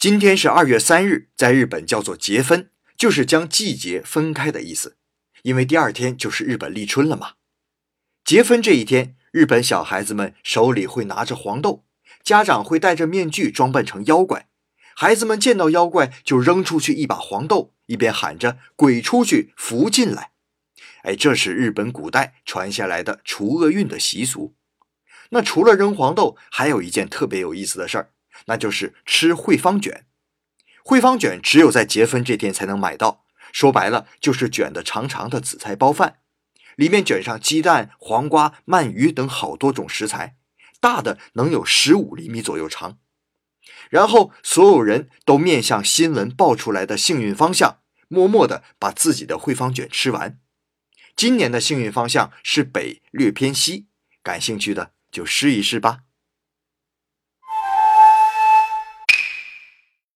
今天是二月三日，在日本叫做节分，就是将季节分开的意思。因为第二天就是日本立春了嘛。节分这一天，日本小孩子们手里会拿着黄豆，家长会戴着面具装扮成妖怪，孩子们见到妖怪就扔出去一把黄豆，一边喊着“鬼出去，福进来”。哎，这是日本古代传下来的除厄运的习俗。那除了扔黄豆，还有一件特别有意思的事儿。那就是吃惠方卷，惠方卷只有在结婚这天才能买到。说白了，就是卷的长长的紫菜包饭，里面卷上鸡蛋、黄瓜、鳗鱼等好多种食材，大的能有十五厘米左右长。然后所有人都面向新闻报出来的幸运方向，默默地把自己的惠方卷吃完。今年的幸运方向是北略偏西，感兴趣的就试一试吧。